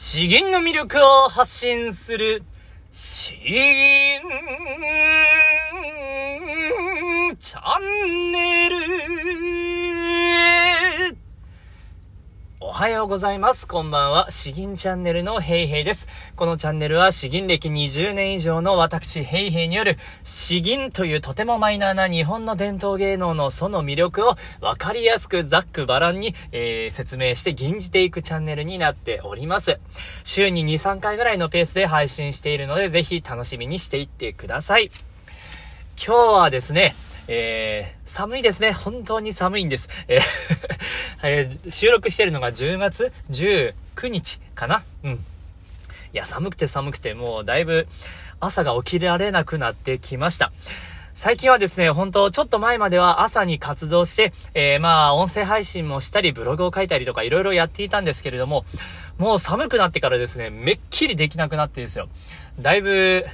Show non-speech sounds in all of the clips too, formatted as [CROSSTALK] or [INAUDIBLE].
資源の魅力を発信する、資源チャンネル。おはようございます。こんばんは。詩吟チャンネルのヘイヘイです。このチャンネルは詩吟歴20年以上の私ヘイヘイによる詩吟というとてもマイナーな日本の伝統芸能のその魅力をわかりやすくざっくばらんに、えー、説明して吟じていくチャンネルになっております。週に2、3回ぐらいのペースで配信しているのでぜひ楽しみにしていってください。今日はですね、えー、寒いですね。本当に寒いんです。えー、[LAUGHS] 収録してるのが10月19日かなうん。いや、寒くて寒くて、もうだいぶ朝が起きられなくなってきました。最近はですね、本当ちょっと前までは朝に活動して、えー、まあ、音声配信もしたり、ブログを書いたりとか、いろいろやっていたんですけれども、もう寒くなってからですね、めっきりできなくなってですよ。だいぶ、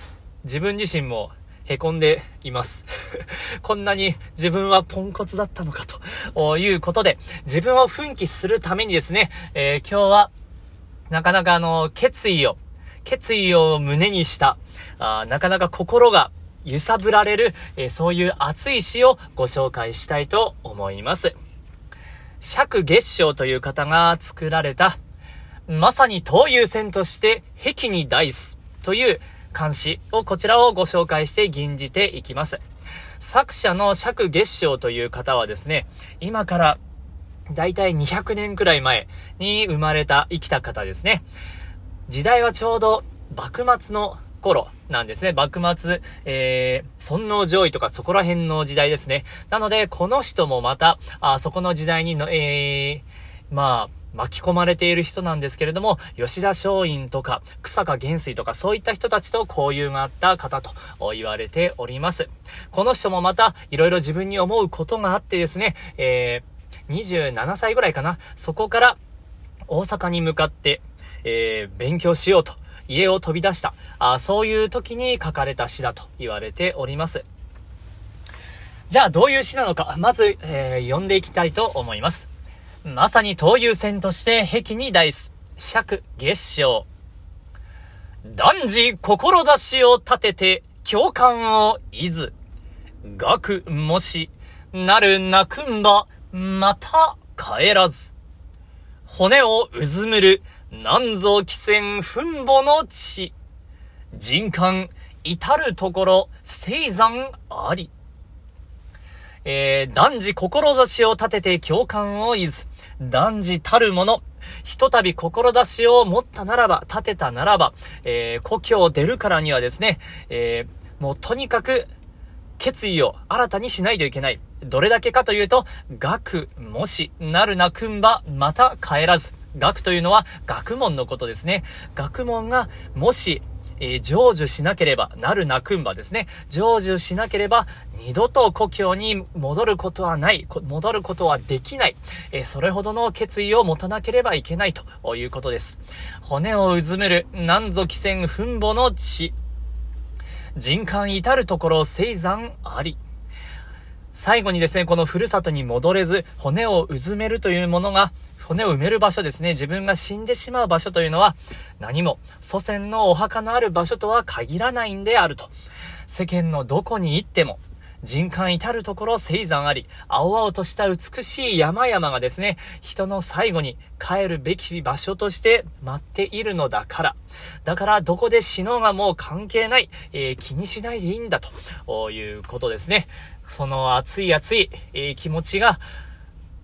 自分自身も凹んでいます。[LAUGHS] こんなに自分はポンコツだったのかということで、自分を奮起するためにですね、えー、今日は、なかなかあの、決意を、決意を胸にした、あなかなか心が揺さぶられる、えー、そういう熱い詩をご紹介したいと思います。釈月章という方が作られた、まさに東遊線として壁にダイスという監視をこちらをご紹介して吟じていきます。作者の釈月章という方はですね、今からだいたい200年くらい前に生まれた生きた方ですね。時代はちょうど幕末の頃なんですね。幕末、えー、尊王攘夷とかそこら辺の時代ですね。なので、この人もまた、あそこの時代にの、えー、まあ、巻き込まれている人なんですけれども、吉田松陰とか、草加元帥とか、そういった人たちと交友があった方と言われております。この人もまた、いろいろ自分に思うことがあってですね、えー、27歳ぐらいかな、そこから大阪に向かって、えー、勉強しようと、家を飛び出した、あそういう時に書かれた詩だと言われております。じゃあ、どういう詩なのか、まず、えー、読んでいきたいと思います。まさに東遊線として壁に大す。尺月賞。男児志を立てて共感をいず。学もし、なる泣くんば、また帰らず。骨をうずむる、なんぞ汽船墳墓の地。人間、至るところ、生山あり。えー、男児志を立てて共感をいず。断じたるもの、ひとたび志を持ったならば、立てたならば、えー、故郷を出るからにはですね、えー、もうとにかく、決意を新たにしないといけない。どれだけかというと、学、もし、なるなくんば、また帰らず。学というのは学問のことですね。学問が、もし、えー、成就しなければ、なるなくんばですね。成就しなければ、二度と故郷に戻ることはない、戻ることはできない、えー、それほどの決意を持たなければいけないということです。骨をうずめる、なんぞ汽船墳墓の地。人間至るところ生山あり。最後にですね、このふるさとに戻れず、骨をうずめるというものが、骨を埋める場所ですね。自分が死んでしまう場所というのは、何も祖先のお墓のある場所とは限らないんであると。世間のどこに行っても、人間至るところ生山あり、青々とした美しい山々がですね、人の最後に帰るべき場所として待っているのだから。だからどこで死のうがもう関係ない、えー、気にしないでいいんだということですね。その熱い熱い、えー、気持ちが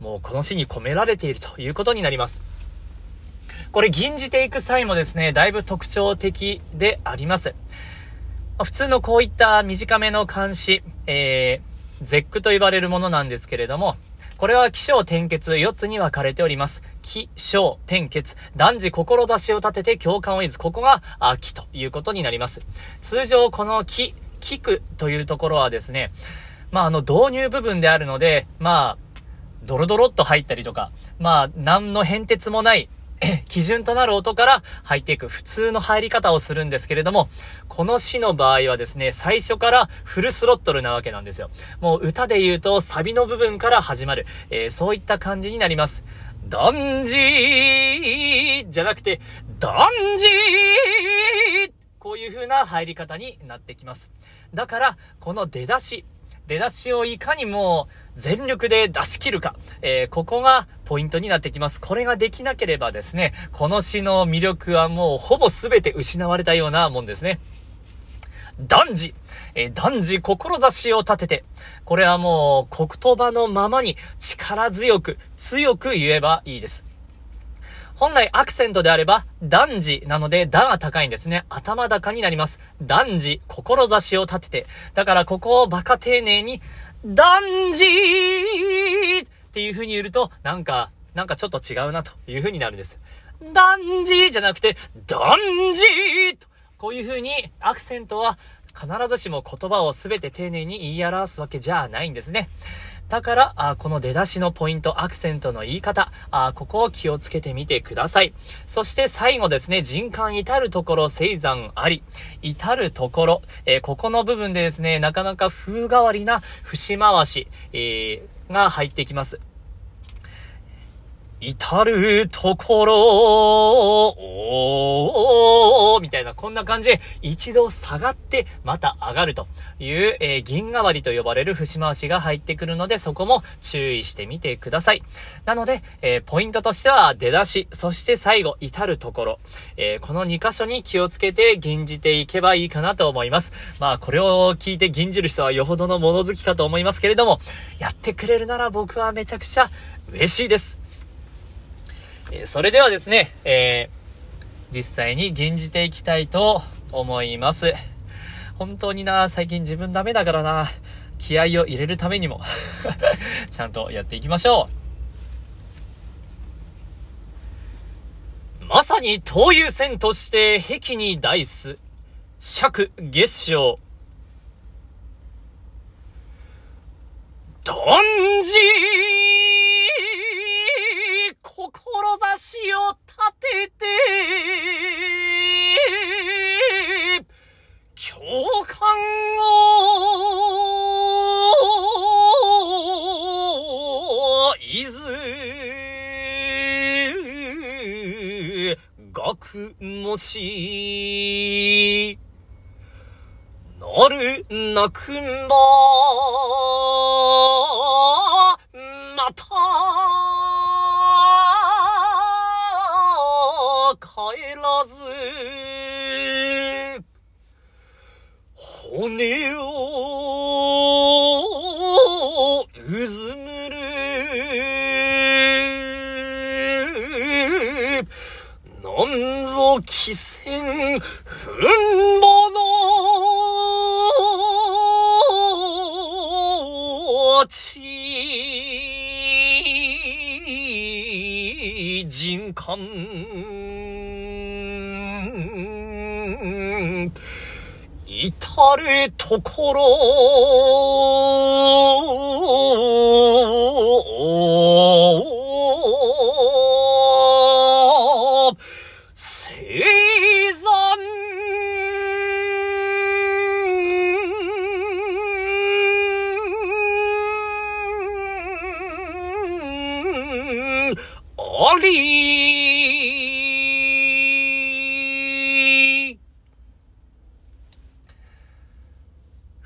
もうこの詩に込められているということになります。これ、吟じていく際もですね、だいぶ特徴的であります。普通のこういった短めの漢詩、えー、絶句と呼ばれるものなんですけれども、これは気象転結4つに分かれております。気象転結、男児志を立てて共感を得ず、ここが、あ、気ということになります。通常この気、聞くというところはですね、まあ、あの、導入部分であるので、まあ、ドロドロっと入ったりとか、まあ、何の変哲もない基準となる音から入っていく普通の入り方をするんですけれども、この詩の場合はですね、最初からフルスロットルなわけなんですよ。もう歌で言うとサビの部分から始まる、えー、そういった感じになります。断じじゃなくて、断じこういう風な入り方になってきます。だから、この出だし、出だしをいかにも全力で出し切るか、えー、ここがポイントになってきます。これができなければですね、この詩の魅力はもうほぼ全て失われたようなもんですね。断じ、えー、断じ志を立てて、これはもう言葉のままに力強く、強く言えばいいです。本来アクセントであれば、断じなので、だが高いんですね。頭高になります。断じ、志を立てて。だからここをバカ丁寧に、断じっていう風に言うと、なんか、なんかちょっと違うなという風になるんです。断じじゃなくて、断じと、こういう風にアクセントは必ずしも言葉を全て丁寧に言い表すわけじゃないんですね。だから、あこの出だしのポイント、アクセントの言い方、あここを気をつけてみてください。そして最後ですね、人間至るところ、生産あり。至るところ、えー、ここの部分でですね、なかなか風変わりな節回し、えー、が入ってきます。至るところ、おーみたいな、こんな感じで、一度下がって、また上がるという、えー、銀代わりと呼ばれる節回しが入ってくるので、そこも注意してみてください。なので、えー、ポイントとしては、出だし、そして最後、至るところ、えー、この2箇所に気をつけて吟じていけばいいかなと思います。まあ、これを聞いて吟じる人はよほどの物好きかと思いますけれども、やってくれるなら僕はめちゃくちゃ嬉しいです。えそれではですね、えー、実際に吟じていきたいと思います。本当にな、最近自分ダメだからな、気合を入れるためにも [LAUGHS] ちゃんとやっていきましょう。まさに東遊線として壁にダイス、尺月賞。どんじ志を立てて、共感を、いず、学もし、なるなくんば、らず、骨をうずむる。なんぞ汽船、ふんぼのち、人間。至るところ、生産あり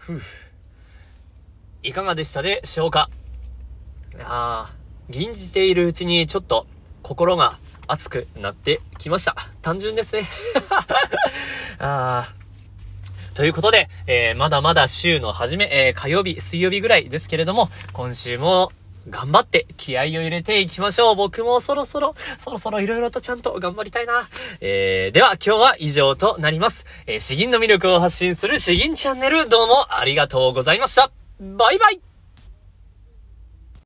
ふいかがでしたでしょうか？ああ、吟じているうちにちょっと心が熱くなってきました。単純ですね。[LAUGHS] ああ。ということで、えー、まだまだ週の初め、えー、火曜日、水曜日ぐらいですけれども、今週も頑張って気合を入れていきましょう。僕もそろそろ、そろそろ色々とちゃんと頑張りたいな。えー、では今日は以上となります。えー、詩吟の魅力を発信する詩吟チャンネル、どうもありがとうございました。バイバイ